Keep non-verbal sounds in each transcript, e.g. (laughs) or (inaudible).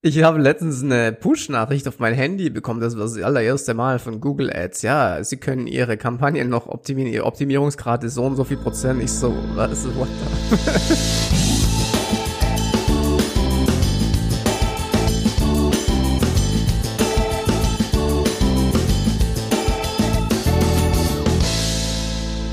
Ich habe letztens eine Push-Nachricht auf mein Handy bekommen, das war das allererste Mal von Google Ads. Ja, Sie können Ihre Kampagnen noch optimieren, Ihr Optimierungsgrad ist so und so viel Prozent. Ich so, was, what the?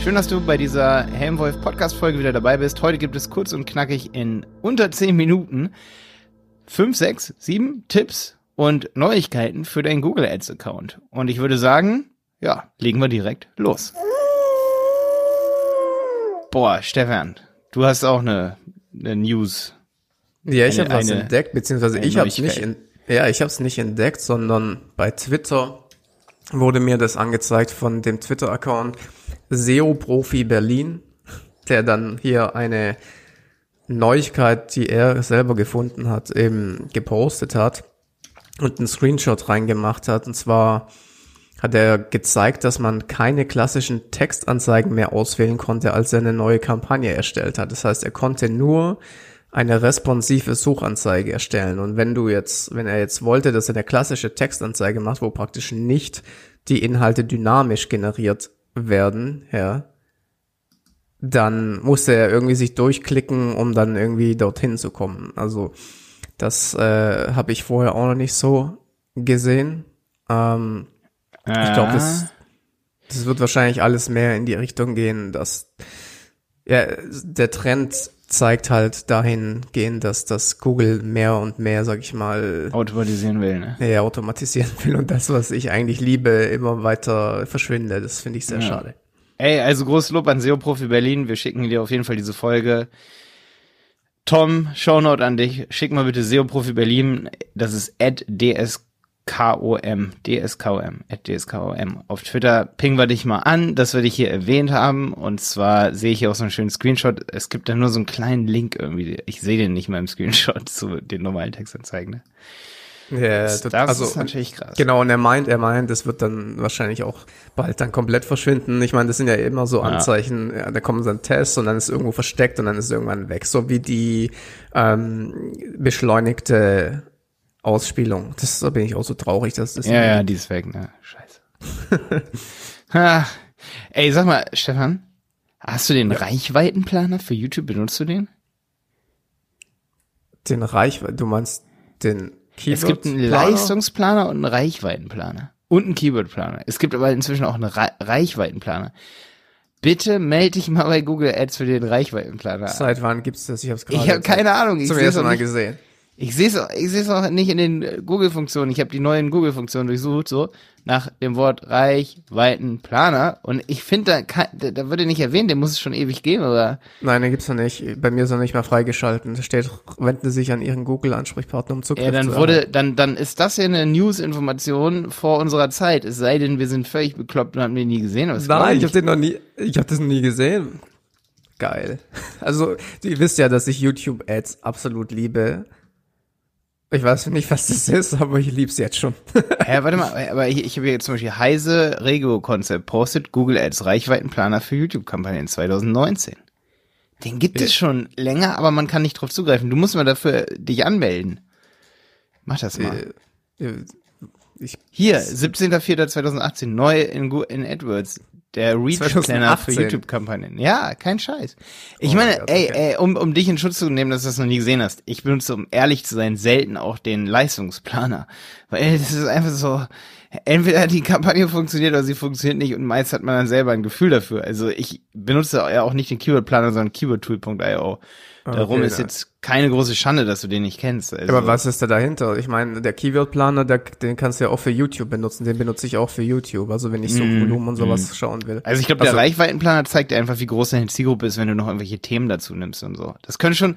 (laughs) Schön, dass du bei dieser Helmwolf Podcast Folge wieder dabei bist. Heute gibt es kurz und knackig in unter 10 Minuten 5, 6, 7 Tipps und Neuigkeiten für deinen Google Ads Account. Und ich würde sagen, ja, legen wir direkt los. Boah, Stefan, du hast auch eine, eine News. Ja, ich habe was entdeckt, beziehungsweise ich habe es nicht, in, ja, ich habe es nicht entdeckt, sondern bei Twitter wurde mir das angezeigt von dem Twitter-Account SEO-Profi Berlin, der dann hier eine Neuigkeit, die er selber gefunden hat, eben gepostet hat und einen Screenshot reingemacht hat. Und zwar hat er gezeigt, dass man keine klassischen Textanzeigen mehr auswählen konnte, als er eine neue Kampagne erstellt hat. Das heißt, er konnte nur eine responsive Suchanzeige erstellen. Und wenn du jetzt, wenn er jetzt wollte, dass er eine klassische Textanzeige macht, wo praktisch nicht die Inhalte dynamisch generiert werden, ja, dann musste er irgendwie sich durchklicken, um dann irgendwie dorthin zu kommen. Also das äh, habe ich vorher auch noch nicht so gesehen. Ähm, äh. Ich glaube, das, das wird wahrscheinlich alles mehr in die Richtung gehen, dass ja, der Trend zeigt halt dahingehend, dass das Google mehr und mehr, sag ich mal, automatisieren will, ne? Ja, automatisieren (laughs) will und das, was ich eigentlich liebe, immer weiter verschwinde. Das finde ich sehr ja. schade. Ey, also großes Lob an SEO-Profi Berlin. Wir schicken dir auf jeden Fall diese Folge. Tom, Shownote an dich. Schick mal bitte SEO-Profi Berlin. Das ist at ds KOM, DSKOM, at DSKOM. Auf Twitter pingen wir dich mal an, dass wir dich hier erwähnt haben. Und zwar sehe ich hier auch so einen schönen Screenshot. Es gibt da nur so einen kleinen Link irgendwie. Ich sehe den nicht mal im Screenshot zu den normalen Textanzeigen. Ne? Ja, das, das also, ist natürlich krass. Genau, und er meint, er meint, das wird dann wahrscheinlich auch bald dann komplett verschwinden. Ich meine, das sind ja immer so Anzeichen, ja. ja da kommen so ein Test und dann ist es irgendwo versteckt und dann ist es irgendwann weg. So wie die ähm, beschleunigte Ausspielung. Das, da bin ich auch so traurig, dass das. Ja, ja, die ist weg, ne? Scheiße. (laughs) ha. Ey, sag mal, Stefan, hast du den ja. Reichweitenplaner für YouTube? Benutzt du den? Den Reichweiten, du meinst den Keyword Es gibt einen Leistungsplaner und einen Reichweitenplaner. Und einen Keywordplaner. Es gibt aber inzwischen auch einen Re Reichweitenplaner. Bitte melde dich mal bei Google Ads für den Reichweitenplaner. Seit wann gibt's das? Ich hab's gerade. Ich habe keine Ahnung. Ich zum ersten Mal gesehen. Ich sehe es ich seh's auch nicht in den Google-Funktionen. Ich habe die neuen Google-Funktionen durchsucht, so nach dem Wort Reichweitenplaner. Und ich finde, da, da, da würde nicht erwähnt, der muss es schon ewig geben, oder? Nein, den gibt's noch nicht. Bei mir ist er nicht mal freigeschalten. Da steht, wenden Sie sich an Ihren Google-Ansprechpartner um Zugriff Ja, dann zu wurde, dann, dann ist das ja eine News-Information vor unserer Zeit. Es sei denn, wir sind völlig bekloppt und haben den nie gesehen. Nein, ich habe den noch nie, ich habe das noch nie gesehen. Geil. (laughs) Also, ihr wisst ja, dass ich YouTube-Ads absolut liebe. Ich weiß nicht, was das ist, aber ich lieb's jetzt schon. (laughs) ja, warte mal, aber ich, ich habe hier zum Beispiel Heise Regio-Konzept postet Google Ads Reichweitenplaner für YouTube-Kampagnen 2019. Den gibt ja. es schon länger, aber man kann nicht drauf zugreifen. Du musst mal dafür dich anmelden. Mach das mal. Äh, äh, ich, Hier, 17.04.2018, neu in, in AdWords. Der Reach Planner für YouTube-Kampagnen. Ja, kein Scheiß. Ich oh meine, Gott, ey, okay. ey, um, um dich in Schutz zu nehmen, dass du das noch nie gesehen hast, ich benutze, um ehrlich zu sein, selten auch den Leistungsplaner. Weil das ist einfach so, entweder die Kampagne funktioniert oder sie funktioniert nicht und meist hat man dann selber ein Gefühl dafür. Also ich benutze ja auch nicht den Keyword-Planer, sondern keywordtool.io. Darum okay, ist jetzt keine große Schande, dass du den nicht kennst. Also. Aber was ist da dahinter? Ich meine, der Keyword-Planer, den kannst du ja auch für YouTube benutzen. Den benutze ich auch für YouTube. Also wenn ich so mm, Volumen und sowas mm. schauen will. Also ich glaube, also, der Reichweitenplaner zeigt dir einfach, wie groß deine Zielgruppe ist, wenn du noch irgendwelche Themen dazu nimmst und so. Das können schon,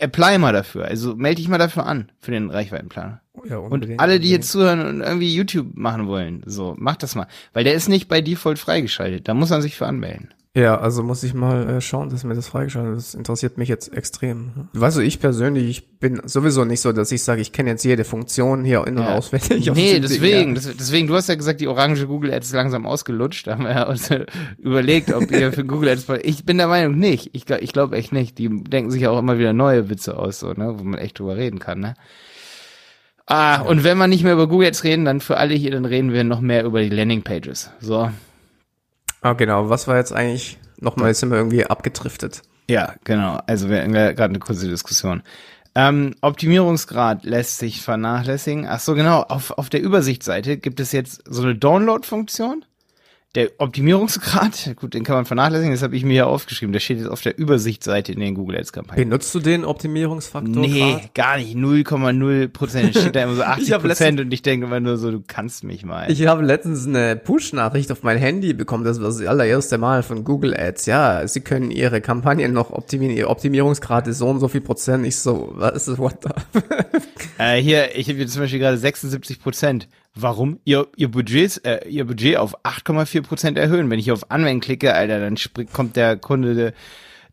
apply mal dafür. Also melde dich mal dafür an, für den Reichweitenplaner. Ja, und alle, die jetzt zuhören und irgendwie YouTube machen wollen, so, mach das mal. Weil der ist nicht bei Default freigeschaltet. Da muss man sich für anmelden. Ja, also muss ich mal äh, schauen, dass mir das freigeschaltet ist. Das interessiert mich jetzt extrem. Weißt du, ich persönlich, ich bin sowieso nicht so, dass ich sage, ich kenne jetzt jede Funktion hier in- und ja. auswendig. Nee, deswegen, das, deswegen, du hast ja gesagt, die orange Google Ads ist langsam ausgelutscht. Da haben wir ja uns überlegt, ob ihr für Google Ads, ich bin der Meinung nicht. Ich, ich glaube echt nicht. Die denken sich ja auch immer wieder neue Witze aus, so, ne, wo man echt drüber reden kann, ne. Ah, und wenn wir nicht mehr über Google Ads reden, dann für alle hier, dann reden wir noch mehr über die Landing Pages. So. Ah, genau. Was war jetzt eigentlich? Nochmal, jetzt sind wir irgendwie abgedriftet. Ja, genau. Also wir hatten gerade eine kurze Diskussion. Ähm, Optimierungsgrad lässt sich vernachlässigen. Ach so, genau. Auf, auf der Übersichtsseite gibt es jetzt so eine Download-Funktion der Optimierungsgrad, (laughs) gut, den kann man vernachlässigen, das habe ich mir hier aufgeschrieben. Der steht jetzt auf der Übersichtsseite in den Google Ads Kampagnen. Benutzt du den Optimierungsfaktor? Nee, grad? gar nicht. 0,0 Prozent. steht da immer so (laughs) 80 Prozent und ich denke immer nur so, du kannst mich mal. Ich habe letztens eine Push-Nachricht auf mein Handy bekommen. Das war das allererste Mal von Google Ads. Ja, sie können ihre Kampagnen noch optimieren. Ihr Optimierungsgrad ist so und so viel Prozent. Ich so, was ist das? What the? (laughs) äh, hier, ich habe zum Beispiel gerade 76 Prozent warum ihr, ihr, Budgets, äh, ihr Budget auf 8,4 Prozent erhöhen. Wenn ich auf Anwenden klicke, Alter, dann kommt der Kunde,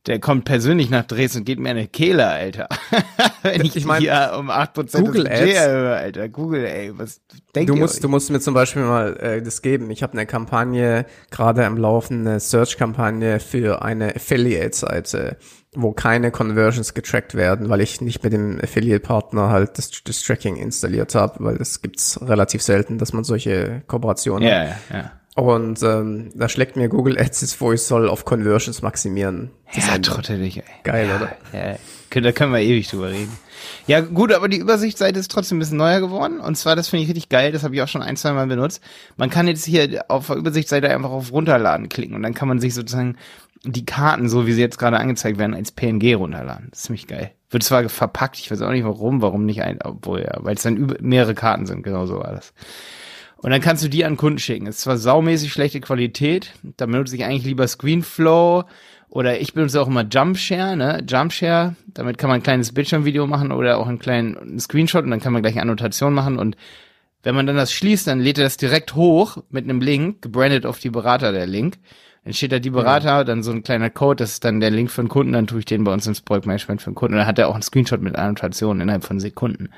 der, kommt persönlich nach Dresden und geht mir eine Kehle, Alter. (laughs) Wenn ich, ich mein, hier um 8% Google Ads, erhöhe, Alter. Google, ey, was denkt du musst, euch? Du musst mir zum Beispiel mal äh, das geben. Ich habe eine Kampagne, gerade am Laufen, eine Search-Kampagne für eine Affiliate-Seite wo keine Conversions getrackt werden, weil ich nicht mit dem Affiliate-Partner halt das, das Tracking installiert habe, weil das gibt's relativ selten, dass man solche Kooperationen ja, hat. Und ähm, da schlägt mir Google Ads vor, ich soll auf Conversions maximieren. Das ja, trottelig, ey. Geil, ja, oder? Ja, da können wir ewig drüber reden. Ja, gut, aber die Übersichtsseite ist trotzdem ein bisschen neuer geworden. Und zwar, das finde ich richtig geil, das habe ich auch schon ein, zwei Mal benutzt. Man kann jetzt hier auf der Übersichtsseite einfach auf Runterladen klicken und dann kann man sich sozusagen die Karten, so wie sie jetzt gerade angezeigt werden, als PNG runterladen. Das ist ziemlich geil. Wird zwar verpackt, ich weiß auch nicht warum, warum nicht ein, obwohl ja, weil es dann über, mehrere Karten sind, genau so war das. Und dann kannst du die an Kunden schicken. Ist zwar saumäßig schlechte Qualität, da benutze ich eigentlich lieber Screenflow oder ich benutze auch immer Jumpshare, ne? Jumpshare, damit kann man ein kleines Bildschirmvideo machen oder auch einen kleinen Screenshot und dann kann man gleich Annotation machen und wenn man dann das schließt, dann lädt er das direkt hoch mit einem Link, gebrandet auf die Berater der Link. Dann steht da die Berater, dann so ein kleiner Code, das ist dann der Link für den Kunden, dann tue ich den bei uns ins Projektmanagement für den Kunden. Und dann hat er auch einen Screenshot mit Annotationen innerhalb von Sekunden.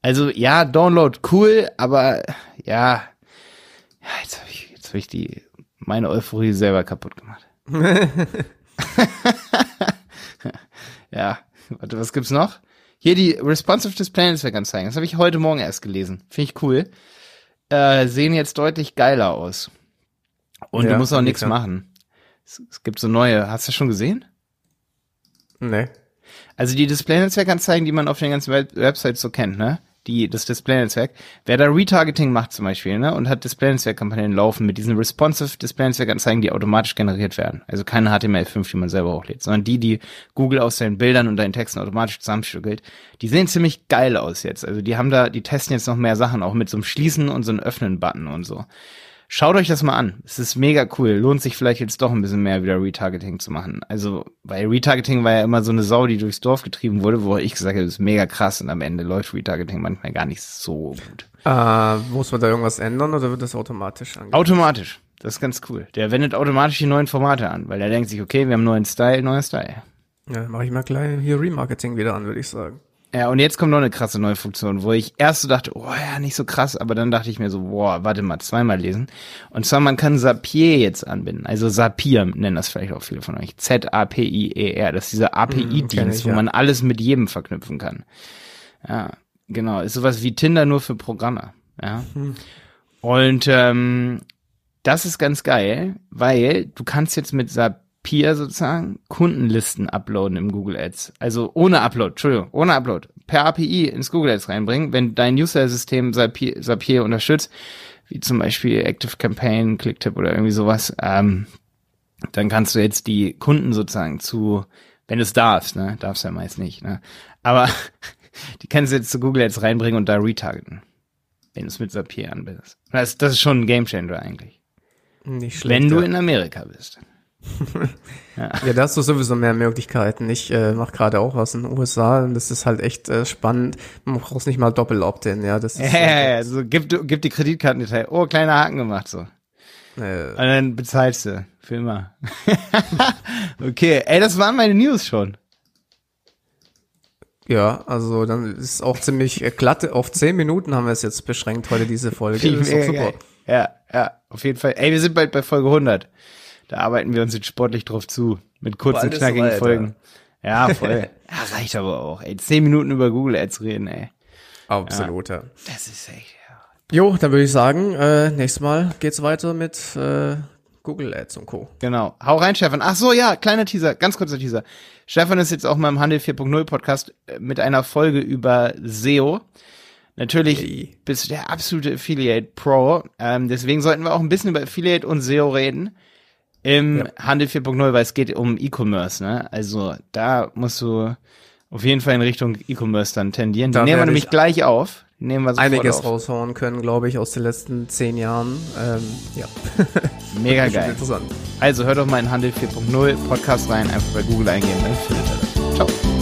Also ja, Download cool, aber ja, ja jetzt habe ich, jetzt hab ich die meine Euphorie selber kaputt gemacht. (laughs) (laughs) ja, warte, was gibt's noch? Hier die Responsive Display Netzwerkanzeigen. Das habe ich heute Morgen erst gelesen. Finde ich cool. Äh, sehen jetzt deutlich geiler aus. Und ja, du musst auch nichts machen. Es, es, gibt so neue. Hast du schon gesehen? Nee. Also die Display-Netzwerkanzeigen, die man auf den ganzen Web Websites so kennt, ne? Die, das Display-Netzwerk. Wer da Retargeting macht zum Beispiel, ne? Und hat Display-Netzwerk-Kampagnen laufen mit diesen responsive Display-Netzwerkanzeigen, die automatisch generiert werden. Also keine HTML5, die man selber hochlädt, sondern die, die Google aus seinen Bildern und deinen Texten automatisch zusammenstückelt. Die sehen ziemlich geil aus jetzt. Also die haben da, die testen jetzt noch mehr Sachen, auch mit so einem Schließen und so einem Öffnen-Button und so. Schaut euch das mal an. Es ist mega cool. Lohnt sich vielleicht jetzt doch ein bisschen mehr wieder Retargeting zu machen. Also, weil Retargeting war ja immer so eine Sau, die durchs Dorf getrieben wurde, wo ich gesagt habe, das ist mega krass und am Ende läuft Retargeting manchmal gar nicht so gut. Äh, muss man da irgendwas ändern oder wird das automatisch angepasst? Automatisch. Das ist ganz cool. Der wendet automatisch die neuen Formate an, weil er denkt sich, okay, wir haben neuen Style, neuer Style. Ja, mache ich mal gleich hier Remarketing wieder an, würde ich sagen. Ja, und jetzt kommt noch eine krasse neue Funktion, wo ich erst so dachte, oh ja, nicht so krass, aber dann dachte ich mir so, boah, warte mal, zweimal lesen. Und zwar, man kann Zapier jetzt anbinden. Also Zapier nennen das vielleicht auch viele von euch. Z-A-P-I-E-R. Das ist dieser API-Dienst, hm, wo man alles mit jedem verknüpfen kann. Ja, genau. Ist sowas wie Tinder nur für Programme. Ja. Hm. Und ähm, das ist ganz geil, weil du kannst jetzt mit Zapier Peer sozusagen Kundenlisten uploaden im Google Ads. Also ohne Upload, Entschuldigung, ohne Upload. Per API ins Google Ads reinbringen, wenn dein User-System Zapier, Zapier unterstützt, wie zum Beispiel Active Campaign, Clicktip oder irgendwie sowas, ähm, dann kannst du jetzt die Kunden sozusagen zu, wenn du es darfst, ne, darfst ja meist nicht, ne, aber (laughs) die kannst du jetzt zu Google Ads reinbringen und da retargeten, wenn du es mit Zapier anbindest. Das, das ist schon ein Gamechanger eigentlich. Nicht schlecht. Wenn du in Amerika bist ja. ja, da hast du sowieso mehr Möglichkeiten. Ich äh, mache gerade auch was in den USA und das ist halt echt äh, spannend. Man braucht nicht mal Doppel-Opt-in, ja. Das (laughs) ist, ja, ja, so gib, gib die Kreditkartendetail. Oh, kleiner Haken gemacht so. Äh, und dann bezahlst du für immer. (laughs) okay, ey, das waren meine News schon. Ja, also dann ist auch ziemlich äh, glatt. Auf zehn Minuten haben wir es jetzt beschränkt heute diese Folge. Das ist doch super. Ja, ja, auf jeden Fall. Ey, wir sind bald bei Folge 100. Da arbeiten wir uns jetzt sportlich drauf zu. Mit kurzen, knackigen so Folgen. Ja, voll. (laughs) ja, reicht aber auch. Ey, zehn Minuten über Google Ads reden, ey. Absolut, ja. Das ist echt, ja. Jo, dann würde ich sagen, äh, nächstes Mal geht's weiter mit äh, Google Ads und Co. Genau. Hau rein, Stefan. Ach so, ja, kleiner Teaser, ganz kurzer Teaser. Stefan ist jetzt auch mal im Handel 4.0 Podcast äh, mit einer Folge über SEO. Natürlich hey. bist du der absolute Affiliate Pro. Ähm, deswegen sollten wir auch ein bisschen über Affiliate und SEO reden. Im ja. Handel 4.0, weil es geht um E-Commerce, ne? Also da musst du auf jeden Fall in Richtung E-Commerce dann tendieren. Die da nehmen wir nämlich gleich auf. Nehmen wir einiges auf. raushauen können, glaube ich, aus den letzten zehn Jahren. Ähm, ja. (laughs) Mega geil. Interessant. Also hört doch mal in Handel 4.0 Podcast rein, einfach bei Google eingeben, dann findet ihr das. Ciao.